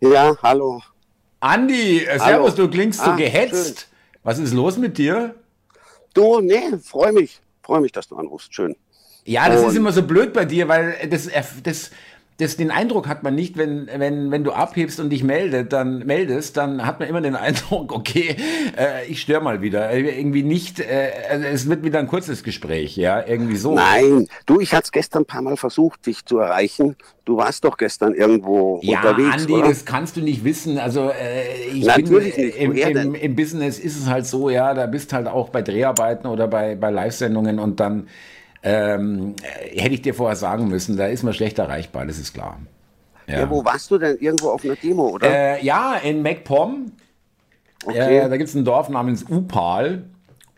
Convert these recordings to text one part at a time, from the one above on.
Ja, hallo. Andi, äh, Hallo. servus, du klingst so Ah, gehetzt. Was ist los mit dir? Du, nee, freu mich. Freu mich, dass du anrufst. Schön. Ja, das ist Und- immer so blöd bei dir, weil das, das, das, den Eindruck hat man nicht, wenn, wenn, wenn du abhebst und dich meldet, dann meldest, dann hat man immer den Eindruck, okay, äh, ich störe mal wieder. Äh, Irgendwie nicht, äh, also es wird wieder ein kurzes Gespräch, ja, irgendwie so. Nein, du, ich hatte es gestern ein paar Mal versucht, dich zu erreichen. Du warst doch gestern irgendwo Ja, unterwegs, Andi, oder? das kannst du nicht wissen. Also äh, ich Natürlich bin, nicht. Im, im, im Business ist es halt so, ja, da bist halt auch bei Dreharbeiten oder bei, bei Live-Sendungen und dann ähm, äh, hätte ich dir vorher sagen müssen, da ist man schlecht erreichbar, das ist klar. ja. wo warst du denn? Irgendwo auf einer Demo, oder? Äh, ja, in MacPom, okay. äh, da gibt es ein Dorf namens Upal.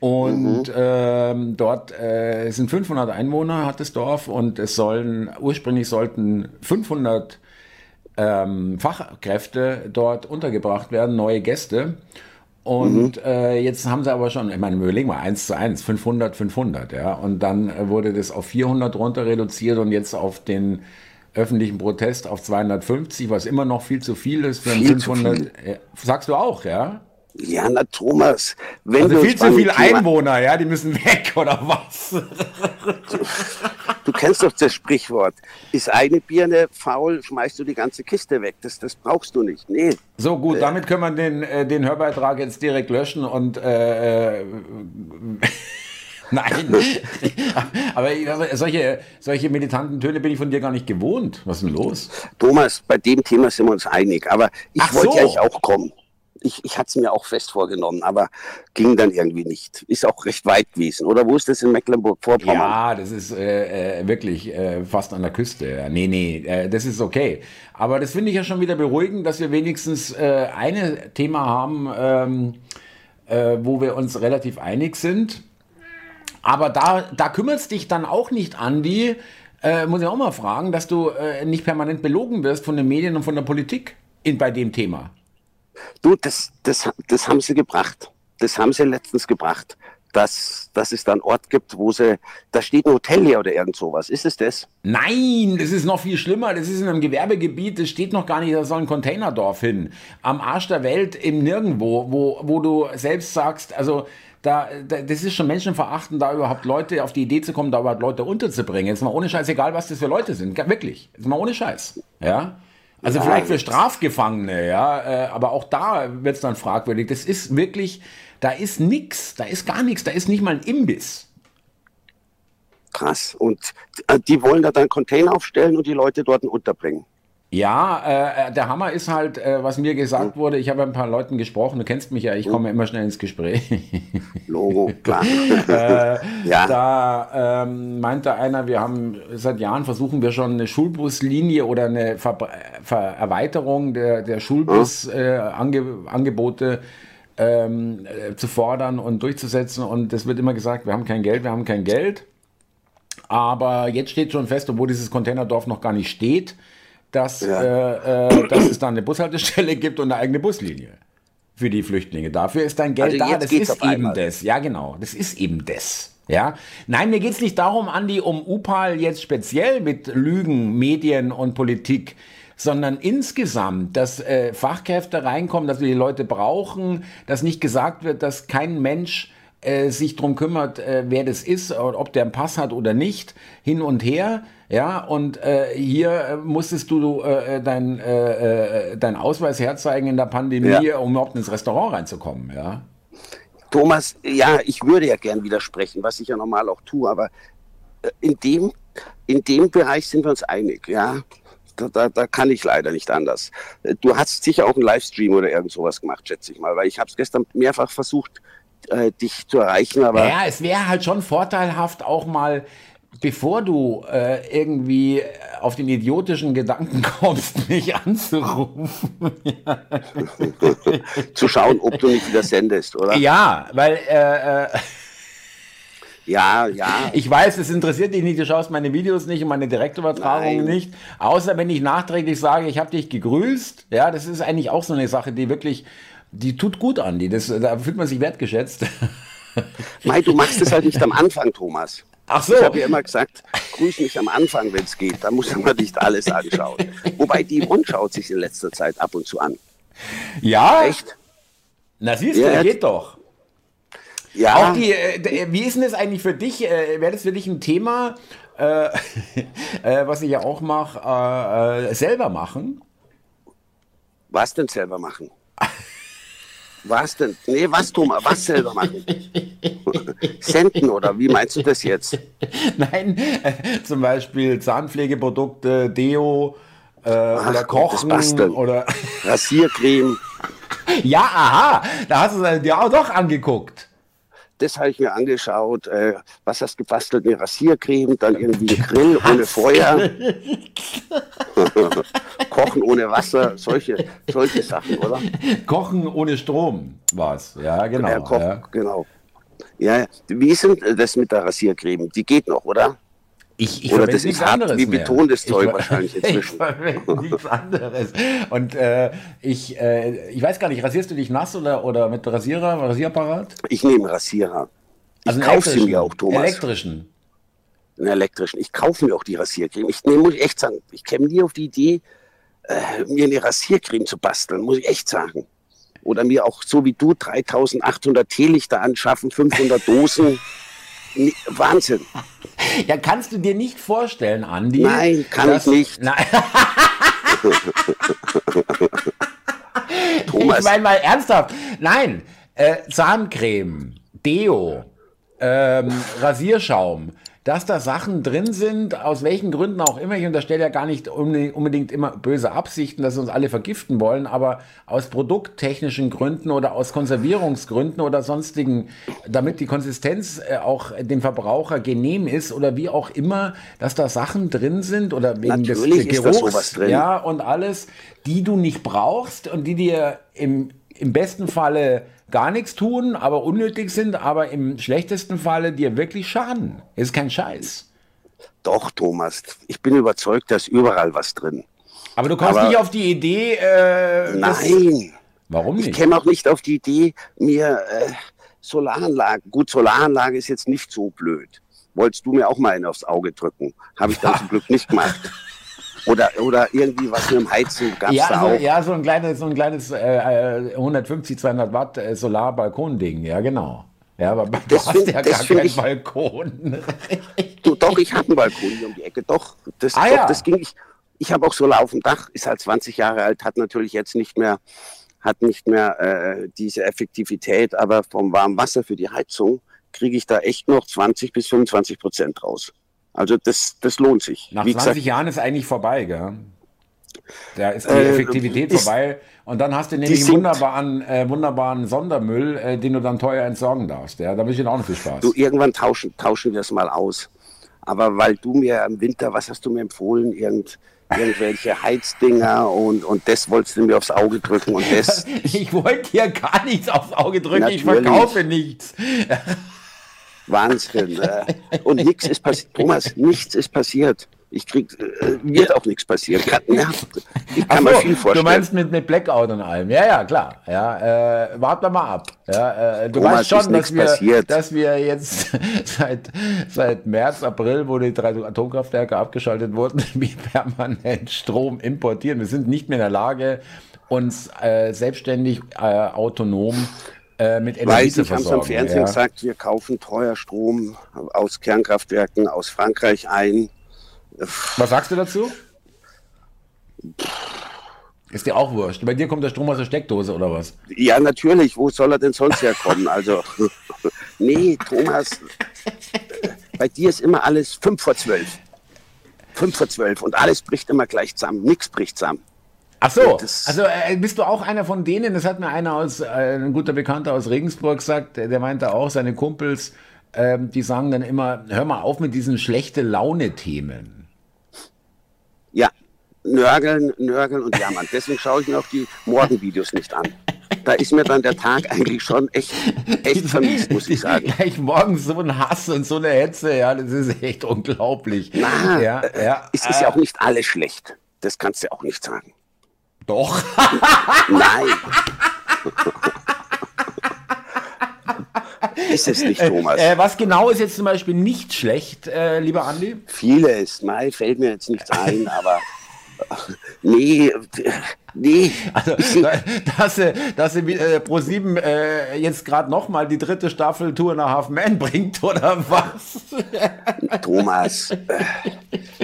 Und Mhm. ähm, dort äh, sind 500 Einwohner, hat das Dorf, und es sollen, ursprünglich sollten 500 ähm, Fachkräfte dort untergebracht werden, neue Gäste. Und Mhm. äh, jetzt haben sie aber schon, ich meine, überlegen wir, 1 zu 1, 500, 500, ja. Und dann äh, wurde das auf 400 runter reduziert und jetzt auf den öffentlichen Protest auf 250, was immer noch viel zu viel ist für ein Viel zu 500. Äh, sagst du auch, ja? ja, na Thomas, wenn Also viel zu viele Einwohner, ja, die müssen weg oder was? Du kennst doch das Sprichwort. Ist eine Birne faul, schmeißt du die ganze Kiste weg. Das, das brauchst du nicht. Nee. So gut, damit können wir den, äh, den Hörbeitrag jetzt direkt löschen und äh, äh, Nein, aber aber solche, solche militanten Töne bin ich von dir gar nicht gewohnt. Was ist denn los? Thomas, bei dem Thema sind wir uns einig. Aber ich Ach wollte so. ja auch kommen. Ich, ich hatte es mir auch fest vorgenommen, aber ging dann irgendwie nicht. Ist auch recht weit gewesen. Oder wo ist das in Mecklenburg-Vorpommern? Ja, das ist äh, äh, wirklich äh, fast an der Küste. Nee, nee, äh, das ist okay. Aber das finde ich ja schon wieder beruhigend, dass wir wenigstens äh, ein Thema haben, ähm, äh, wo wir uns relativ einig sind. Aber da, da kümmert dich dann auch nicht, Andi, äh, muss ich auch mal fragen, dass du äh, nicht permanent belogen wirst von den Medien und von der Politik in, bei dem Thema. Du, das, das, das haben sie gebracht. Das haben sie letztens gebracht. Dass, dass es da einen Ort gibt, wo sie, da steht ein Hotel hier oder irgend sowas. Ist es das? Nein, das ist noch viel schlimmer. Das ist in einem Gewerbegebiet, das steht noch gar nicht, da soll ein Containerdorf hin. Am Arsch der Welt, im Nirgendwo, wo, wo du selbst sagst, also da, da, das ist schon menschenverachtend, da überhaupt Leute auf die Idee zu kommen, da überhaupt Leute unterzubringen. Jetzt mal ohne Scheiß, egal was das für Leute sind, wirklich. Jetzt mal ohne Scheiß. Ja. Also Ja, vielleicht für Strafgefangene, ja, äh, aber auch da wird es dann fragwürdig. Das ist wirklich, da ist nix, da ist gar nichts, da ist nicht mal ein Imbiss. Krass. Und äh, die wollen da dann Container aufstellen und die Leute dort unterbringen. Ja, äh, der Hammer ist halt, äh, was mir gesagt wurde, ich habe ein paar Leuten gesprochen, du kennst mich ja, ich komme immer schnell ins Gespräch. Logo, klar. ja. Da ähm, meinte einer, wir haben seit Jahren versuchen wir schon eine Schulbuslinie oder eine Ver Ver Erweiterung der, der Schulbusangebote äh, Ange Angebote, ähm, äh, zu fordern und durchzusetzen. Und es wird immer gesagt, wir haben kein Geld, wir haben kein Geld. Aber jetzt steht schon fest, obwohl dieses Containerdorf noch gar nicht steht, dass, Ja. äh, äh, dass es da eine Bushaltestelle gibt und eine eigene Buslinie für die Flüchtlinge. Dafür ist dein Geld Also da. Das ist eben einmal. das. Ja, genau. Das ist eben das. Ja. Nein, mir geht es nicht darum, Andi, um Upal jetzt speziell mit Lügen, Medien und Politik, sondern insgesamt, dass äh, Fachkräfte reinkommen, dass wir die Leute brauchen, dass nicht gesagt wird, dass kein Mensch äh, sich drum kümmert, äh, wer das ist, ob der einen Pass hat oder nicht, hin und her. Ja, und äh, hier äh, musstest du äh, dein, äh, äh, deinen Ausweis herzeigen in der Pandemie, Ja. um überhaupt ins Restaurant reinzukommen. Ja. Thomas, ja, ich würde ja gern widersprechen, was ich ja normal auch tue, aber äh, in dem, in dem Bereich sind wir uns einig, ja. Da, da, da kann ich leider nicht anders. Äh, Du hast sicher auch einen Livestream oder irgend sowas gemacht, schätze ich mal, weil ich habe es gestern mehrfach versucht, äh, dich zu erreichen, aber Ja, es wäre halt schon vorteilhaft, auch mal, bevor du äh, irgendwie auf den idiotischen Gedanken kommst, mich anzurufen. zu schauen, ob du nicht wieder sendest, oder? Ja, weil äh, äh, Ja, ja. ich weiß, es interessiert dich nicht, du schaust meine Videos nicht und meine Direktübertragungen Nein. nicht. Außer wenn ich nachträglich sage, ich habe dich gegrüßt. Ja, das ist eigentlich auch so eine Sache, die wirklich, die tut gut an. Die, das, da fühlt man sich wertgeschätzt. Mei, du machst es halt nicht am Anfang, Thomas. Ach so. Ich habe ja immer gesagt, grüß mich am Anfang, wenn es geht. Da muss man nicht alles anschauen. Wobei die Yvonne schaut sich in letzter Zeit ab und zu an. Ja? Echt? Na siehst du, Ja. geht doch. Ja, Auch die, äh, d- wie ist denn das eigentlich für dich? Äh, Wäre das für dich ein Thema, äh, äh, was ich ja auch mache, äh, äh, selber machen? was denn selber machen? Was denn? Nee, was, Thomas? Was selber machen? Senden oder wie meinst du das jetzt? Nein, äh, zum Beispiel Zahnpflegeprodukte, Deo äh, oder Gott, das Kochen oder. Rasiercreme, Ja, aha, da hast du es dir auch doch angeguckt. Das habe ich mir angeschaut. Äh, was hast du gebastelt? Eine Rasiercreme, dann irgendwie ein Grill ohne Feuer. Kochen ohne Wasser, solche, solche Sachen, oder? Kochen ohne Strom war's. Ja, genau. Ja, kochen, ja. genau. Ja, ja. wie ist denn das mit der Rasiercreme? Die geht noch, oder? Ich, ich Oder das ist hart anderes wie mehr. Beton, das Ich Zeug ver- wahrscheinlich Ich inzwischen. verwende nichts anderes. Und äh, ich, äh, ich weiß gar nicht, rasierst du dich nass oder, oder mit Rasierer, Rasierapparat? Ich nehme Rasierer. Ich einen kaufe sie mir auch, Thomas. Elektrischen. einen elektrischen. Ich kaufe mir auch die Rasiercreme. Ich nee, muss ich echt sagen, ich käme nie auf die Idee, äh, mir eine Rasiercreme zu basteln, muss ich echt sagen. Oder mir auch so wie du 3800 Teelichter anschaffen, 500 Dosen. Nee, Wahnsinn. Ja, kannst du dir nicht vorstellen, Andi? Nein, kann dass- ich nicht. Nein. Thomas. Ich meine mal ernsthaft. Nein, äh, Zahncreme, Deo, ähm, Rasierschaum, dass da Sachen drin sind, aus welchen Gründen auch immer. Ich unterstelle ja gar nicht unbedingt immer böse Absichten, dass sie uns alle vergiften wollen, aber aus produkttechnischen Gründen oder aus Konservierungsgründen oder sonstigen, damit die Konsistenz äh, auch dem Verbraucher genehm ist oder wie auch immer, dass da Sachen drin sind oder wegen Natürlich des Geruchs, ja, und alles, die du nicht brauchst und die dir im, im besten Falle gar nichts tun, aber unnötig sind, aber im schlechtesten Falle dir wirklich schaden. Ist kein Scheiß. Doch, Thomas, ich bin überzeugt, da ist überall was drin. Aber du kommst Aber- nicht auf die Idee, äh, Nein, warum ich nicht? käme auch nicht auf die Idee, mir äh, Solaranlagen, gut, Solaranlage ist jetzt nicht so blöd. Wolltest du mir auch mal eine aufs Auge drücken? Habe ich dann zum Glück nicht gemacht. Oder, oder irgendwie was mit dem Heizen gab es Ja, da so, auch. ja, so ein kleines, so ein kleines äh, äh, 150, 200 Watt äh, Solar-Balkon-Ding, ja genau. Ja, aber du Das hast find- ja gar keinen ich- Balkon. Du, doch, ich habe einen Balkon hier um die Ecke. Doch, das, Ah, doch, ja. das ging. Ich, ich habe auch Solar auf dem Dach, ist halt 20 Jahre alt, hat natürlich jetzt nicht mehr, hat nicht mehr äh, diese Effektivität, aber vom warmen Wasser für die Heizung kriege ich da echt noch 20 bis 25 Prozent raus. Also das, das lohnt sich. Nach Wie 20 gesagt, Jahren ist eigentlich vorbei, gell? Da ist die Äh, Effektivität ist- vorbei und dann hast du nämlich einen wunderbaren, äh, wunderbaren Sondermüll, äh, den du dann teuer entsorgen darfst. Ja, da wünsche ich dir auch noch viel Spaß. du, irgendwann tauschen, tauschen wir es mal aus. Aber weil du mir im Winter, was hast du mir empfohlen? Irgend, irgendwelche Heizdinger und, und das wolltest du mir aufs Auge drücken und das. Ich wollte dir gar nichts aufs Auge drücken, ich Natürlich. verkaufe nichts. Wahnsinn. Äh, und nichts ist passiert. Thomas, nichts ist passiert. Ich krieg, äh, wird auch nichts passieren. Ich kann Ach mir so, viel du vorstellen. meinst mit, mit Blackout und allem. Ja, ja, klar. Ja, äh, warten wir mal ab. Ja, äh, du Thomas, weißt schon, dass nichts wir, passiert. dass wir jetzt seit, seit März, April, wo die drei Atomkraftwerke abgeschaltet wurden, wir permanent Strom importieren. Wir sind nicht mehr in der Lage, uns äh, selbstständig, äh, autonom äh, mit Energie Weiß ich, haben sie am. Fernsehen ja. gesagt, wir kaufen teuer Strom aus Kernkraftwerken aus Frankreich ein. Was sagst du dazu? Ist dir auch wurscht. Bei dir kommt der Strom aus der Steckdose oder was? Ja, natürlich. Wo soll er denn sonst herkommen? Also, nee, Thomas, bei dir ist immer alles fünf vor zwölf. Fünf vor zwölf und alles bricht immer gleich zusammen. Nichts bricht zusammen. Ach so, also äh, bist du auch einer von denen, das hat mir einer aus, äh, ein guter Bekannter aus Regensburg gesagt, der, meinte auch, seine Kumpels, ähm, die sagen dann immer, hör mal auf mit diesen schlechte Laune-Themen. Ja, nörgeln, nörgeln und jammern. Deswegen schaue ich mir auch die Morgenvideos nicht an. Da ist mir dann der Tag eigentlich schon echt, echt vermisst, muss ich sagen. Gleich morgens so ein Hass und so eine Hetze, ja, das ist echt unglaublich. Na, ja, äh, ja, es ist ja auch nicht alles schlecht. Das kannst du auch nicht sagen. Doch. Nein. ist es nicht, Thomas. Äh, was genau ist jetzt zum Beispiel nicht schlecht, äh, lieber Andi? Vieles. Mai fällt mir jetzt nichts ein, aber Nee, nee. Also, dass sie, dass sie äh, Pro7 äh, jetzt gerade nochmal die dritte Staffel Tour nach Half Man bringt, oder was? Thomas, äh,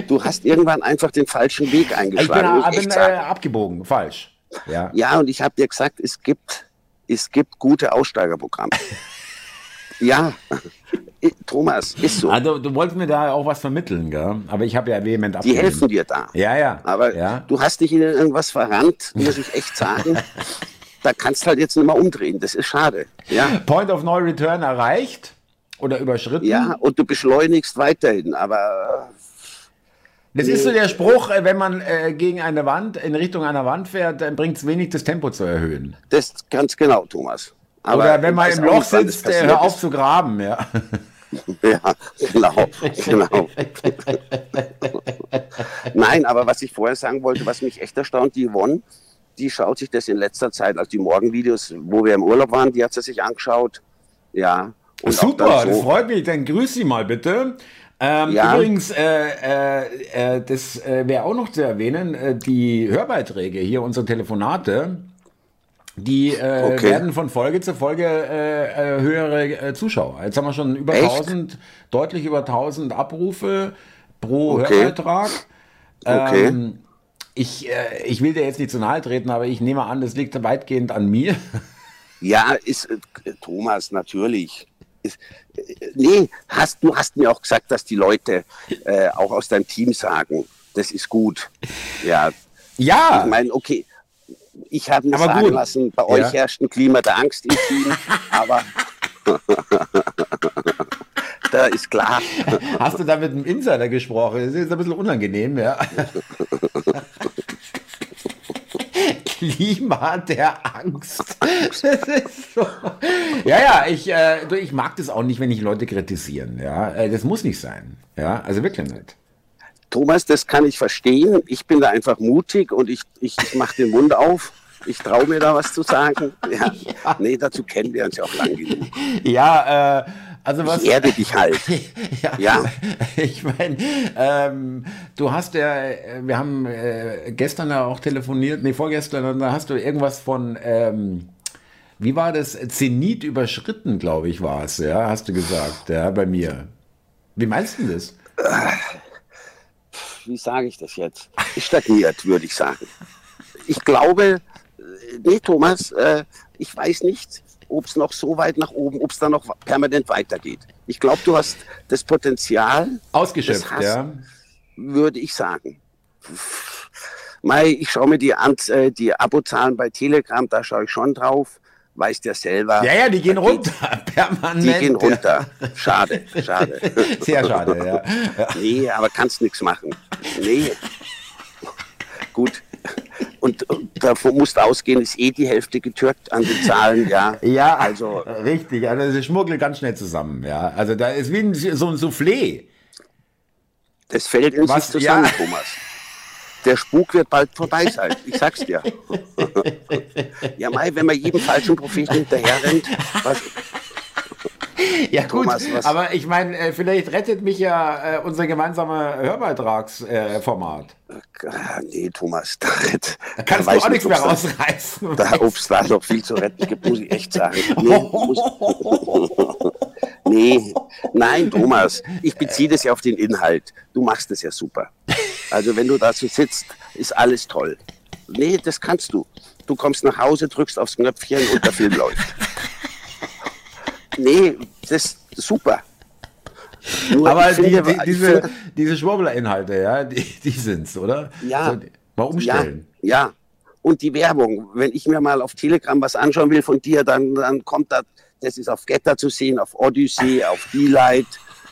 du hast irgendwann einfach den falschen Weg eingeschlagen. Ich bin, bin äh, abgebogen, falsch. Ja, ja und ich habe dir gesagt, es gibt, es gibt gute Aussteigerprogramme. ja, Thomas, ist so. Also du wolltest mir da auch was vermitteln, gell? aber ich habe ja vehement abgelehnt. Die helfen dir da. Ja, ja. Aber ja. du hast dich in irgendwas verrannt, muss ich echt sagen. da kannst du halt jetzt nicht mehr umdrehen. Das ist schade. Ja. Point of No Return erreicht oder überschritten? Ja, und du beschleunigst weiterhin, aber das ist so der Spruch, äh, wenn man äh, gegen eine Wand, in Richtung einer Wand fährt, dann bringt es wenig, das Tempo zu erhöhen. Das ganz genau, Thomas. Aber Oder wenn man im Loch sitzt, äh, hör auf zu graben, ja. Ja, genau, genau. Nein, aber was ich vorher sagen wollte, was mich echt erstaunt, die Yvonne, die schaut sich das in letzter Zeit, also die Morgenvideos, wo wir im Urlaub waren, die hat sie sich angeschaut. Ja. Super, so. das freut mich. Dann grüß sie mal bitte. Ähm, ja. Übrigens, äh, äh, äh das äh, wäre auch noch zu erwähnen, äh, die Hörbeiträge hier, unsere Telefonate, die äh, okay. werden von Folge zu Folge höhere Zuschauer. Jetzt haben wir schon über Echt? 1000, deutlich über 1000 Abrufe pro okay. Hörbeitrag. Okay. Ähm, ich, ich will dir jetzt nicht zu nahe treten, aber ich nehme an, das liegt weitgehend an mir. Ja, ist Thomas, natürlich nee, hast, du hast mir auch gesagt, dass die Leute äh, auch aus deinem Team sagen, das ist gut. Ja. Ja. Ich meine, okay, ich habe mir aber sagen gut. lassen, bei euch herrscht ein Klima der Angst im Team, aber da ist klar. Hast du da mit einem Insider gesprochen? Das ist ein bisschen unangenehm, ja. Klima der Angst. So. Ja, ja, ich, äh, ich mag das auch nicht, wenn ich Leute kritisieren. Ja, äh, das muss nicht sein. Ja, also wirklich nicht. Thomas, das kann ich verstehen. Ich bin da einfach mutig und ich, ich, ich mache den Mund auf. Ich traue mir da was zu sagen. Ja. ja. Nee, dazu kennen wir uns ja auch lang genug. Ja, äh, also was, ich erde dich halt. ja, ja. Ich meine, ähm, du hast ja, wir haben äh, gestern ja auch telefoniert, nee, vorgestern, da hast du irgendwas von, ähm, wie war das? Zenit überschritten, glaube ich, war es, ja, hast du gesagt, ja, bei mir. Wie meinst du das? Wie sage ich das jetzt? Stagniert, würde ich sagen. Ich glaube, äh, nee, Thomas, äh, ich weiß nicht, ob es noch so weit nach oben, ob es da noch permanent weitergeht. Ich glaube, du hast das Potenzial. Ausgeschöpft, hast, ja. Würde ich sagen. Mai, ich schaue mir die, äh, die Abozahlen bei Telegram, da schaue ich schon drauf. Weißt ja selber. Ja, ja, die gehen runter, permanent. Die gehen runter. Schade, schade. Sehr schade, ja. ja. Nee, aber kannst nichts machen. Nee. Gut, und, und davon musst ausgehen, ist eh die Hälfte getürkt an den Zahlen, ja. Ja, also richtig. Also sie schmuggeln ganz schnell zusammen, ja. Also da ist wie ein, so ein Soufflé. Das fällt in sich zusammen, ja. Thomas. Der Spuk wird bald vorbei sein, ich sag's dir. ja, Mai, wenn man jedem falschen Propheten hinterher rennt, was, ja gut, Thomas, aber ich meine, äh, vielleicht rettet mich ja äh, unser gemeinsamer Hörbeitragsformat. Äh, nee, Thomas, da, da kannst da du auch nichts mehr rausreißen. Da, ob es da noch viel zu retten gibt, muss ich echt sagen. Nee, muss, nee, nein, Thomas, ich beziehe das ja auf den Inhalt. Du machst das ja super. Also wenn du da so sitzt, ist alles toll. Nee, das kannst du. Du kommst nach Hause, drückst aufs Knöpfchen und der Film läuft. Nee, das ist super. Nur Aber finde, die, die, diese, diese Schwurbler-Inhalte, ja, die, die es, oder? Ja. So, mal umstellen. Ja, ja. Und die Werbung. Wenn ich mir mal auf Telegram was anschauen will von dir, dann, dann kommt das, das ist auf Getter zu sehen, auf Odyssey, auf D-Light.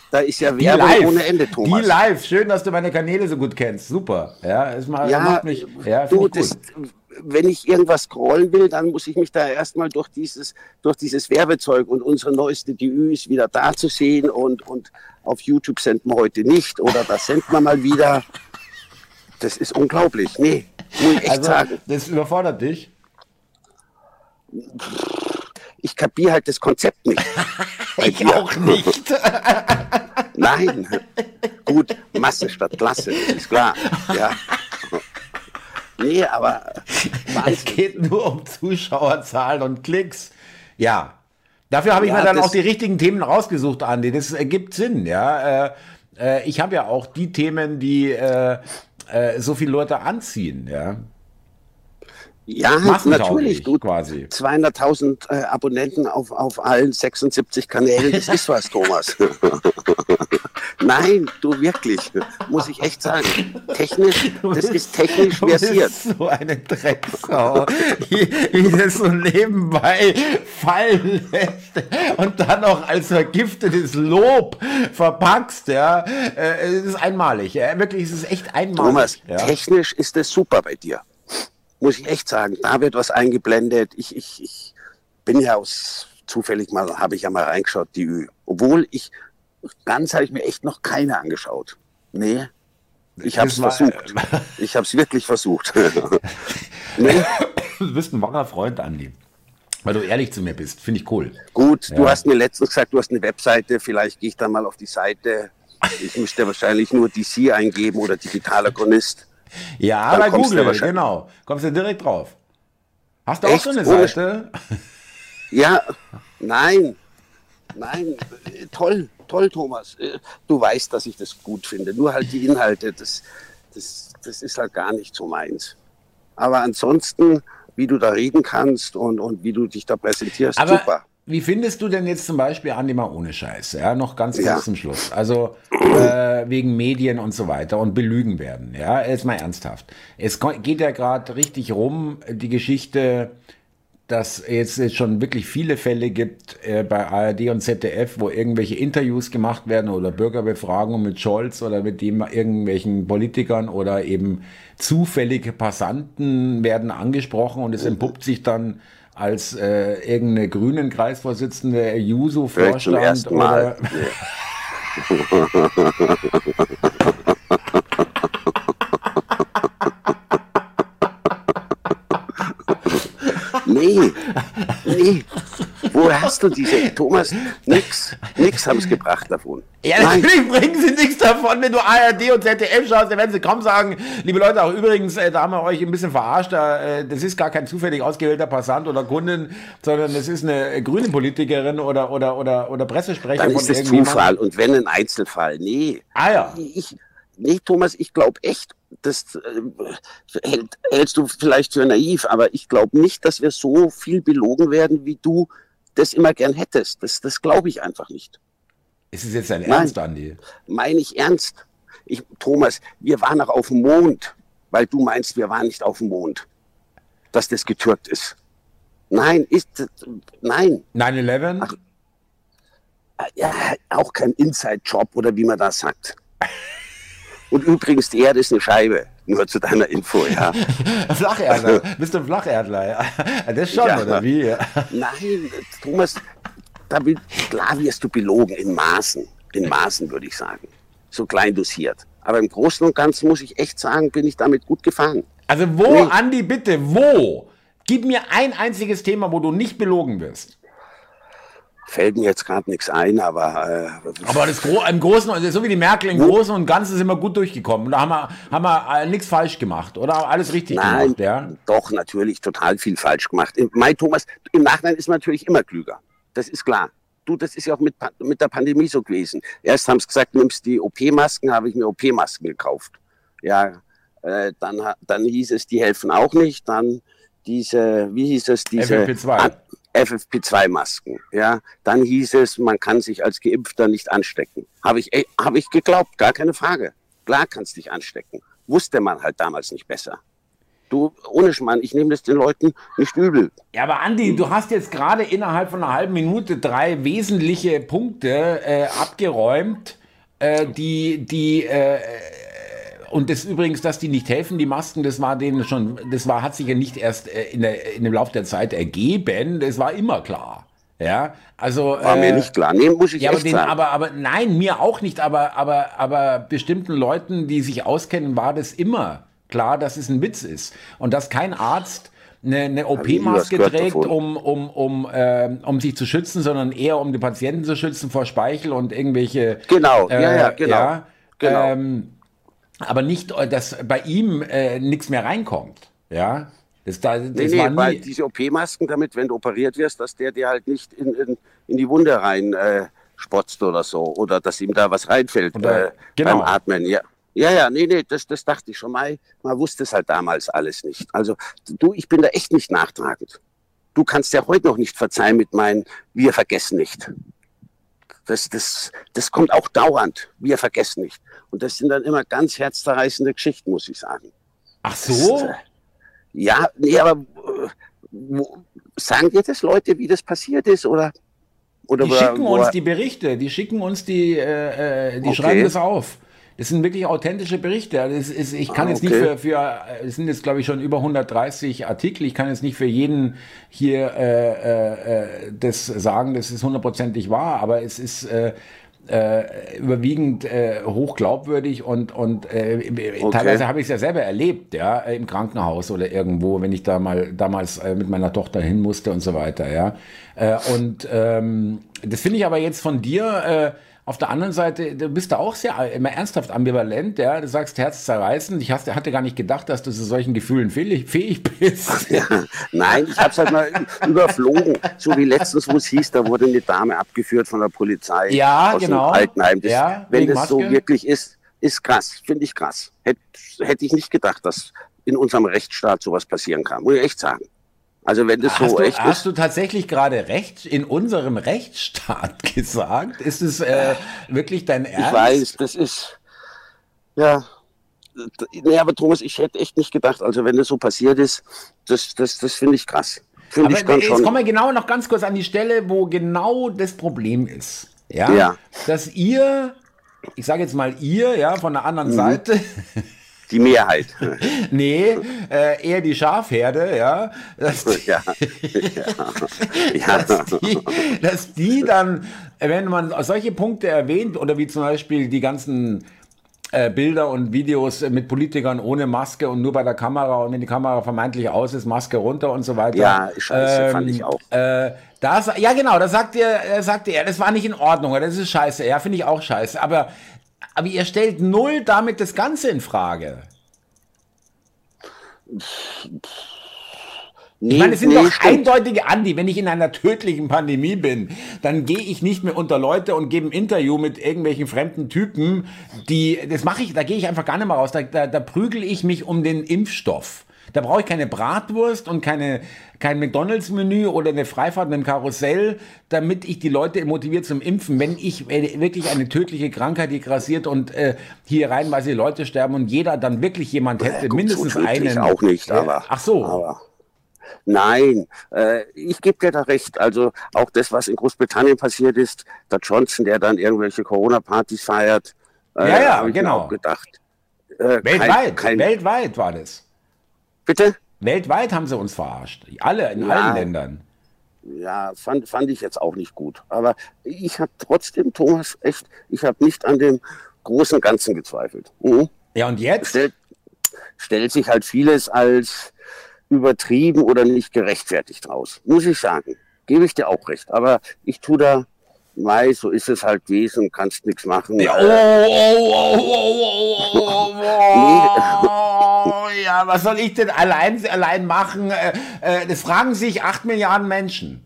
Da ist ja Werbung ohne Ende, Thomas. Die live, schön, dass du meine Kanäle so gut kennst. Super. Ja, es macht, ja, macht mich. Ja, du, das, wenn ich irgendwas scrollen will, dann muss ich mich da erstmal durch dieses, durch dieses Werbezeug und unsere neueste DÜ ist wieder da zu sehen und, und auf YouTube senden wir heute nicht oder das senden wir mal wieder. Das ist unglaublich. Nee, muss ich echt also, sagen. Das überfordert dich? Ich kapiere halt das Konzept nicht. ich auch nicht. Nein. Gut, Masse statt Klasse, ist klar. Ja. Nee, aber. Es geht nur um Zuschauerzahlen und Klicks. Ja. Dafür habe ich ja, mir dann auch die richtigen Themen rausgesucht, Andi. Das ergibt Sinn, ja. Äh, äh, ich habe ja auch die Themen, die äh, äh so viele Leute anziehen, ja. Ja, natürlich. Du, quasi. 200.000 äh, Abonnenten auf, auf allen 76 Kanälen, das ist was, Thomas. Nein, du wirklich, muss ich echt sagen. Technisch, das ist technisch versiert. so eine Drecksau, wie, wie das so nebenbei fallen lässt und dann auch als vergiftetes Lob verpackst, ja. Äh, es ist einmalig, ja. wirklich, es ist echt einmalig. Thomas, ja. technisch ist es super bei dir muss ich echt sagen, da wird was eingeblendet. Ich, ich, ich bin ja aus, zufällig mal, habe ich ja mal reingeschaut, die Ü. Obwohl ich, ganz habe ich mir echt noch keine angeschaut. Nee, ich habe es versucht. Ich habe es wirklich versucht. nee. Du bist ein wahrer Freund, Andi. Weil du ehrlich zu mir bist, finde ich cool. Gut, ja. du hast mir letztens gesagt, du hast eine Webseite, vielleicht gehe ich dann mal auf die Seite. Ich müsste wahrscheinlich nur DC eingeben oder digitaler Chronist. Ja, Dann bei Google, genau. Kommst du direkt drauf. Hast du Echt? auch so eine Seite? Ja, nein. Nein, toll, toll, Thomas. Du weißt, dass ich das gut finde. Nur halt die Inhalte, das, das, das ist halt gar nicht so meins. Aber ansonsten, wie du da reden kannst und, und wie du dich da präsentierst, Aber super. Wie findest du denn jetzt zum Beispiel Andi mal ohne Scheiß? Ja, noch ganz kurz ja. zum Schluss. Also äh, wegen Medien und so weiter und belügen werden. Ja, jetzt mal ernsthaft. Es geht ja gerade richtig rum, die Geschichte, dass es jetzt schon wirklich viele Fälle gibt äh, bei ARD und ZDF, wo irgendwelche Interviews gemacht werden oder Bürgerbefragungen mit Scholz oder mit dem, irgendwelchen Politikern oder eben zufällige Passanten werden angesprochen und es entpuppt sich dann als äh, irgendeine grünen Kreisvorsitzende, Juso-Vorstand oder. nee, nee, Woher hast du diese? Thomas, nix, nix haben es gebracht davon. Ja, natürlich bringen sie nichts davon, wenn du ARD und ZDF schaust, dann werden sie kaum sagen, liebe Leute, auch übrigens, äh, da haben wir euch ein bisschen verarscht, äh, das ist gar kein zufällig ausgewählter Passant oder Kundin, sondern das ist eine grüne Politikerin oder, oder, oder, oder Pressesprecher Dann ist es Zufall und wenn ein Einzelfall, nee. Ah ja. Ich, nee, Thomas, ich glaube echt, das äh, hält, hältst du vielleicht für naiv, aber ich glaube nicht, dass wir so viel belogen werden, wie du das immer gern hättest. Das, das glaube ich einfach nicht. Ist es jetzt dein Ernst, Andi? Meine ich ernst. Ich, Thomas, wir waren noch auf dem Mond, weil du meinst, wir waren nicht auf dem Mond, dass das getürkt ist. Nein, ist nein. 9-11? Ja, auch kein Inside-Job oder wie man das sagt. Und übrigens, die Erde ist eine Scheibe. Nur zu deiner Info, ja. Flacherdler. Bist du ein Flacherdler? Ja. Das schon, ja, oder wie? Nein, Thomas, da will, klar wirst du belogen in Maßen. In Maßen, würde ich sagen. So klein dosiert. Aber im Großen und Ganzen muss ich echt sagen, bin ich damit gut gefahren. Also wo, nee. Andi, bitte, wo? Gib mir ein einziges Thema, wo du nicht belogen wirst fällt mir jetzt gerade nichts ein, aber. Äh, aber das Gro im Großen, also so wie die Merkel im Großen und Ganzen sind wir gut durchgekommen. Da haben wir, haben wir äh, nichts falsch gemacht oder alles richtig Nein, gemacht, ja? Doch, natürlich total viel falsch gemacht. Mein Thomas, im Nachhinein ist man natürlich immer klüger. Das ist klar. Du, das ist ja auch mit, mit der Pandemie so gewesen. Erst haben sie gesagt, nimmst die OP-Masken, habe ich mir OP-Masken gekauft. Ja, äh, dann, dann hieß es, die helfen auch nicht. Dann diese, wie hieß es, diese. FFP2. FFP2-Masken. Ja, dann hieß es, man kann sich als Geimpfter nicht anstecken. Habe ich, hab ich geglaubt, gar keine Frage. Klar kannst dich anstecken. Wusste man halt damals nicht besser. Du, ohne Schmarrn, ich nehme das den Leuten nicht übel. Ja, aber Andi, du hast jetzt gerade innerhalb von einer halben Minute drei wesentliche Punkte äh, abgeräumt, äh, die, die äh, und das übrigens, dass die nicht helfen, die Masken, das war denen schon, das war, hat sich ja nicht erst äh, in, der, in dem Lauf der Zeit ergeben, das war immer klar. Ja, also. War äh, mir nicht klar. Nee, muss ich ja, aber, den, aber, aber nein, mir auch nicht, aber, aber, aber bestimmten Leuten, die sich auskennen, war das immer klar, dass es ein Witz ist. Und dass kein Arzt eine, eine OP-Maske trägt, um, um, um, äh, um sich zu schützen, sondern eher um die Patienten zu schützen vor Speichel und irgendwelche. Genau, äh, ja, ja, genau. Ja, genau. Ähm, aber nicht, äh, dass bei ihm äh, nichts mehr reinkommt. Ja. Das, da, das nee, nee, weil diese OP-Masken, damit, wenn du operiert wirst, dass der dir halt nicht in, in, in die Wunde rein äh, spotzt oder so. Oder dass ihm da was reinfällt oder, äh, genau. beim Atmen. Ja. Ja, ja, nee, nee, das, das dachte ich schon mal. Man wusste es halt damals alles nicht. Also du, ich bin da echt nicht nachtragend. Du kannst ja heute noch nicht verzeihen mit meinen, wir vergessen nicht. Das, das, das kommt auch dauernd. Wir vergessen nicht. Und das sind dann immer ganz herzzerreißende Geschichten, muss ich sagen. Ach so? Das, äh, ja, nee, aber äh, wo, sagen dir das Leute, wie das passiert ist? Oder, oder die schicken wo, uns die Berichte, die schicken uns die, äh, äh die okay. schreiben das auf. Das sind wirklich authentische Berichte. Das ist, ich kann ah, jetzt nicht für, für, es sind jetzt glaube ich schon über 130 Artikel. Ich kann jetzt nicht für jeden hier äh, äh, das sagen, das ist hundertprozentig wahr, aber es ist äh, äh, überwiegend äh, hochglaubwürdig und, und äh, okay. teilweise habe ich es ja selber erlebt, ja, im Krankenhaus oder irgendwo, wenn ich da mal damals äh, mit meiner Tochter hin musste und so weiter, ja. Äh, und ähm, das finde ich aber jetzt von dir äh, auf der anderen Seite, du bist da auch sehr immer ernsthaft ambivalent, ja. Du sagst herzzerreißend. Ich hatte gar nicht gedacht, dass du zu solchen Gefühlen fähig, fähig bist. Ja, nein, ich habe es halt mal überflogen. So wie letztens, wo es hieß, da wurde eine Dame abgeführt von der Polizei. Ja, aus genau. Dem Altenheim. Das, ja, wenn das so wirklich ist, ist krass. Finde ich krass. Hätte hätt ich nicht gedacht, dass in unserem Rechtsstaat sowas passieren kann. Muss ich echt sagen. Also wenn das hast so du, echt hast ist. Hast du tatsächlich gerade recht in unserem Rechtsstaat gesagt? Ist es äh, wirklich dein Ernst? Ich weiß, das ist ja. Nee, aber Thomas, ich hätte echt nicht gedacht, also wenn das so passiert ist, das, das, das finde ich krass. Find aber ich jetzt schon. kommen wir genau noch ganz kurz an die Stelle, wo genau das Problem ist. Ja. ja. Dass ihr, ich sage jetzt mal ihr, ja, von der anderen mhm. Seite, die Mehrheit. nee, äh, eher die Schafherde, ja. Dass die, ja. ja. Dass, die, dass die dann, wenn man solche Punkte erwähnt, oder wie zum Beispiel die ganzen äh, Bilder und Videos mit Politikern ohne Maske und nur bei der Kamera und wenn die Kamera vermeintlich aus ist, Maske runter und so weiter. Ja, scheiße, ähm, fand ich auch. Äh, das, ja, genau, das sagt ihr, äh, sagt er, das war nicht in Ordnung, das ist scheiße, ja, finde ich auch scheiße. Aber aber ihr stellt null damit das Ganze in Frage. Nee, ich meine, es sind nee, doch stimmt. eindeutige Andi. Wenn ich in einer tödlichen Pandemie bin, dann gehe ich nicht mehr unter Leute und gebe ein Interview mit irgendwelchen fremden Typen, die, das mache ich, da gehe ich einfach gar nicht mehr raus. Da, da, da prügel ich mich um den Impfstoff. Da brauche ich keine Bratwurst und keine, kein McDonalds-Menü oder eine Freifahrt mit dem Karussell, damit ich die Leute motiviert zum Impfen. Wenn ich wirklich eine tödliche Krankheit, die grassiert und äh, hier reihenweise Leute sterben und jeder dann wirklich jemand hätte, gut, mindestens so einen. auch nicht, aber. Ach so. Aber. Nein, äh, ich gebe dir da recht. Also auch das, was in Großbritannien passiert ist, der Johnson, der dann irgendwelche Corona-Partys feiert. Äh, ja, ja, genau. gedacht. Äh, weltweit, kein, kein, weltweit war das. Bitte? Weltweit haben sie uns verarscht. Alle, in ja, allen Ländern. Ja, fand, fand ich jetzt auch nicht gut. Aber ich habe trotzdem, Thomas, echt, ich habe nicht an dem großen Ganzen gezweifelt. Mhm. Ja, und jetzt? Stellt, stellt sich halt vieles als übertrieben oder nicht gerechtfertigt raus. Muss ich sagen. Gebe ich dir auch recht. Aber ich tue da Mei, so ist es halt gewesen, kannst nichts machen. Ja, oh, oh, oh, oh, oh, ja, was soll ich denn allein, allein machen? Äh, äh, das fragen sich acht Milliarden Menschen.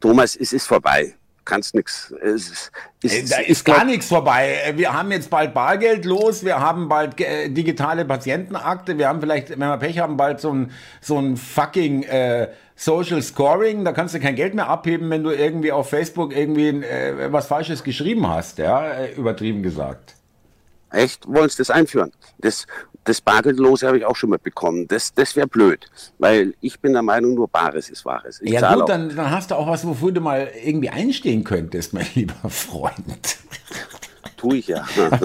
Thomas, es ist vorbei kannst nichts. Da ist gar nichts vorbei. Wir haben jetzt bald Bargeld los, wir haben bald äh, digitale Patientenakte, wir haben vielleicht, wenn wir Pech haben, bald so ein, so ein fucking äh, Social Scoring. Da kannst du kein Geld mehr abheben, wenn du irgendwie auf Facebook irgendwie äh, was Falsches geschrieben hast, ja, äh, übertrieben gesagt. Echt? Wollen sie das einführen? Das, das Bargeldlose habe ich auch schon mal bekommen. Das, das wäre blöd, weil ich bin der Meinung, nur Bares ist Wahres. Ich ja gut, dann, dann hast du auch was, wofür du mal irgendwie einstehen könntest, mein lieber Freund. Tue ich ja.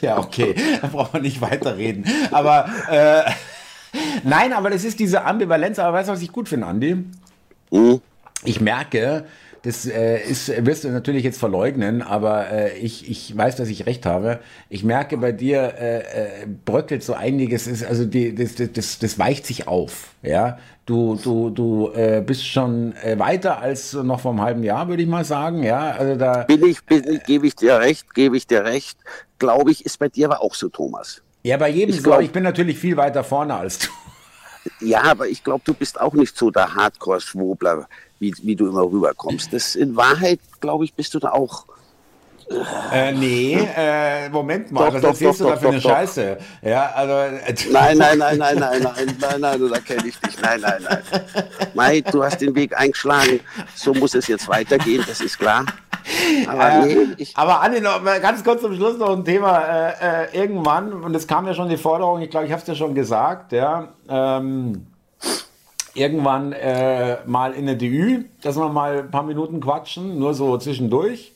ja, okay, da braucht man nicht weiterreden. Aber äh, nein, aber das ist diese Ambivalenz. Aber weißt du, was ich gut finde, Andi? Mhm. Ich merke, das äh, ist, wirst du natürlich jetzt verleugnen, aber äh, ich, ich weiß, dass ich recht habe. Ich merke bei dir äh, äh, bröckelt so einiges, ist, also die, das, das, das weicht sich auf. Ja, du, du, du äh, bist schon äh, weiter als noch vor einem halben Jahr, würde ich mal sagen. Ja, also da bin ich, bin, gebe ich dir recht, gebe ich dir recht. Glaube ich, ist bei dir aber auch so, Thomas. Ja, bei jedem ich so. Glaub, ich bin natürlich viel weiter vorne als du. Ja, aber ich glaube, du bist auch nicht so der Hardcore-Schwobler, wie, wie du immer rüberkommst. Das in Wahrheit, glaube ich, bist du da auch äh, nee, äh, Moment mal, doch, was doch, erzählst doch, du da für eine Scheiße? Ja, also, äh, nein, nein, nein, nein, nein, nein, nein, nein, da kenne ich dich. Nein, nein, nein. Mai, du hast den Weg eingeschlagen. So muss es jetzt weitergehen, das ist klar. Aber, äh, nee, aber Anni, noch ganz kurz zum Schluss noch ein Thema. Äh, äh, irgendwann, und es kam ja schon die Forderung, ich glaube, ich habe es dir schon gesagt, ja, ähm, irgendwann äh, mal in der DÜ, dass wir mal ein paar Minuten quatschen, nur so zwischendurch.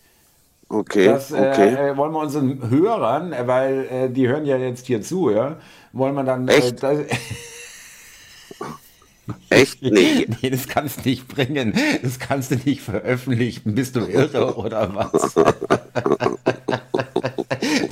Okay. Das äh, okay. Äh, wollen wir unseren Hörern, äh, weil äh, die hören ja jetzt hier zu, ja, wollen wir dann. Äh, Echt? Das, Echt? Nee. nee, das kannst du nicht bringen. Das kannst du nicht veröffentlichen. Bist du irre oder was?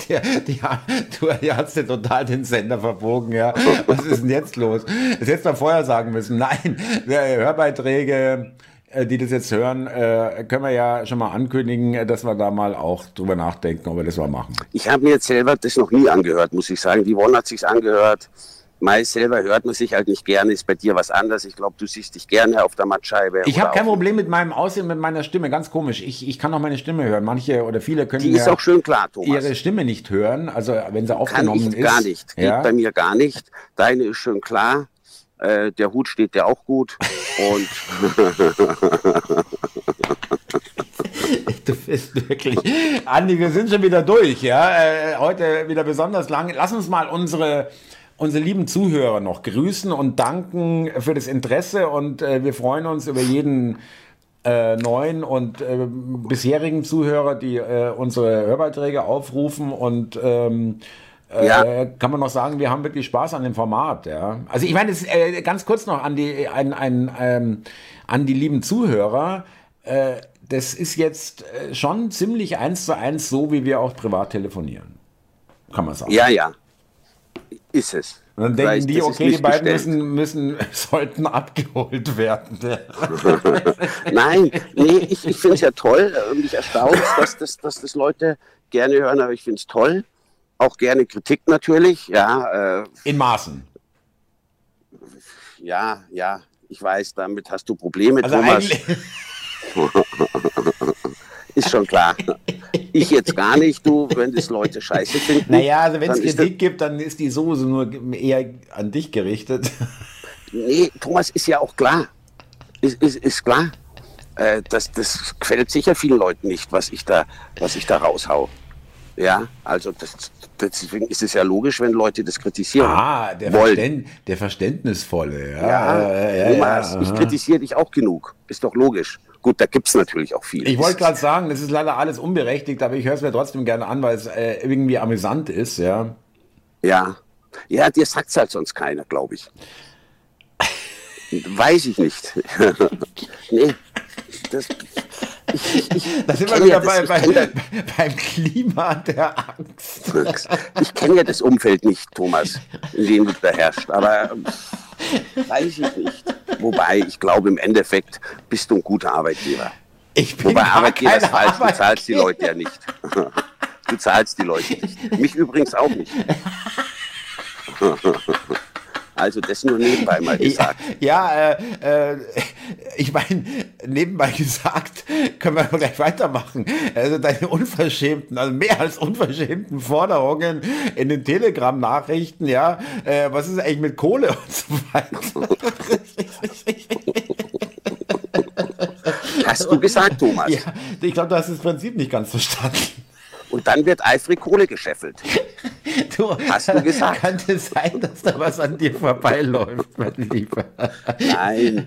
Der, der, du hast dir total den Sender verbogen, ja. Was ist denn jetzt los? Das hättest du vorher sagen müssen. Nein, Hörbeiträge äh, die das jetzt hören, äh, können wir ja schon mal ankündigen, äh, dass wir da mal auch drüber nachdenken, ob wir das mal machen. Ich habe mir jetzt selber das noch nie angehört, muss ich sagen. Die Yvonne hat sich angehört. Meist selber hört man sich halt nicht gerne, ist bei dir was anderes. Ich glaube, du siehst dich gerne auf der Mattscheibe. Ich habe kein Problem mit meinem Aussehen, mit meiner Stimme, ganz komisch. Ich, ich kann auch meine Stimme hören. Manche oder viele können Die ist auch schön klar, Thomas. ihre Stimme nicht hören, also wenn sie aufgenommen kann ich ist. gar nicht, geht ja? bei mir gar nicht. Deine ist schön klar. Äh, der Hut steht dir auch gut. Und du bist wirklich. Andi, wir sind schon wieder durch, ja. Äh, heute wieder besonders lang. Lass uns mal unsere unsere lieben Zuhörer noch grüßen und danken für das Interesse und äh, wir freuen uns über jeden äh, neuen und äh, bisherigen Zuhörer, die äh, unsere Hörbeiträge aufrufen und ähm, äh, ja. kann man noch sagen, wir haben wirklich Spaß an dem Format. Ja. Also ich meine, das, äh, ganz kurz noch an die, ein, ein, ähm, an die lieben Zuhörer. Das ist jetzt schon ziemlich eins zu eins so, wie wir auch privat telefonieren. Kann man sagen. Ja, ja. Ist es. Und dann denken Vielleicht, die, okay, die beiden müssen, müssen, sollten abgeholt werden. Nein, nee, ich, ich finde es ja toll und ich erstaunt, dass das, dass das Leute gerne hören, aber ich finde es toll auch gerne Kritik natürlich, ja. Äh, In Maßen. Ja, ja, ich weiß, damit hast du Probleme, also Thomas. ist schon klar. Ich jetzt gar nicht, du, wenn das Leute scheiße finden. Naja, also wenn es Kritik gibt, dann ist die Soße nur eher an dich gerichtet. Nee, Thomas, ist ja auch klar. Ist, ist, ist klar. Äh, das, das gefällt sicher vielen Leuten nicht, was ich da, was ich da raushau. Ja, also das, deswegen ist es ja logisch, wenn Leute das kritisieren. Ah, der, Verständ, der Verständnisvolle. Ja, ja, ja, ja, ja ich kritisiere dich auch genug. Ist doch logisch. Gut, da gibt es natürlich auch viel. Ich wollte gerade sagen, das ist leider alles unberechtigt, aber ich höre es mir trotzdem gerne an, weil es äh, irgendwie amüsant ist, ja. Ja. Ja, dir sagt es halt sonst keiner, glaube ich. Weiß ich nicht. nee, das, ich, ich, da sind wir wieder bei, bei, beim Klima der Angst. Ich kenne ja das Umfeld nicht, Thomas, in dem du da herrschst, aber weiß ich nicht. Wobei, ich glaube, im Endeffekt bist du ein guter Arbeitgeber. Ich bin Wobei Arbeitgeber ist falsch, du zahlst die Leute ja nicht. Du zahlst die Leute nicht. Mich übrigens auch nicht. Also das nur nebenbei mal gesagt. Ja, äh, äh, ich meine, nebenbei gesagt, können wir gleich weitermachen. Also deine unverschämten, also mehr als unverschämten Forderungen in den Telegram-Nachrichten, ja, äh, was ist eigentlich mit Kohle und so weiter? Hast du gesagt, Thomas? Ja, ich glaube, du hast das Prinzip nicht ganz verstanden. Und dann wird eifrig Kohle gescheffelt. Du, Hast du gesagt? Könnte sein, dass da was an dir vorbeiläuft, mein Lieber. Nein.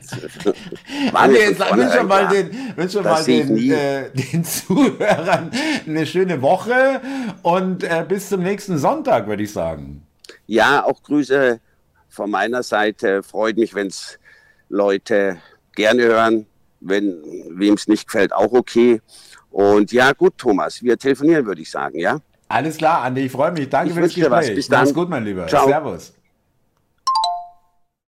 Warte, jetzt wünsche mal den, wünsche mal den, äh, den Zuhörern eine schöne Woche und äh, bis zum nächsten Sonntag, würde ich sagen. Ja, auch Grüße von meiner Seite. Freut mich, wenn es Leute gerne hören. wenn wem es nicht gefällt, auch okay. Und ja, gut, Thomas, wir telefonieren, würde ich sagen, ja? Alles klar, Andi, ich freue mich. Danke Ich für das. Gespräch. Bis dann. Mach's gut, mein Lieber. Ciao. Servus.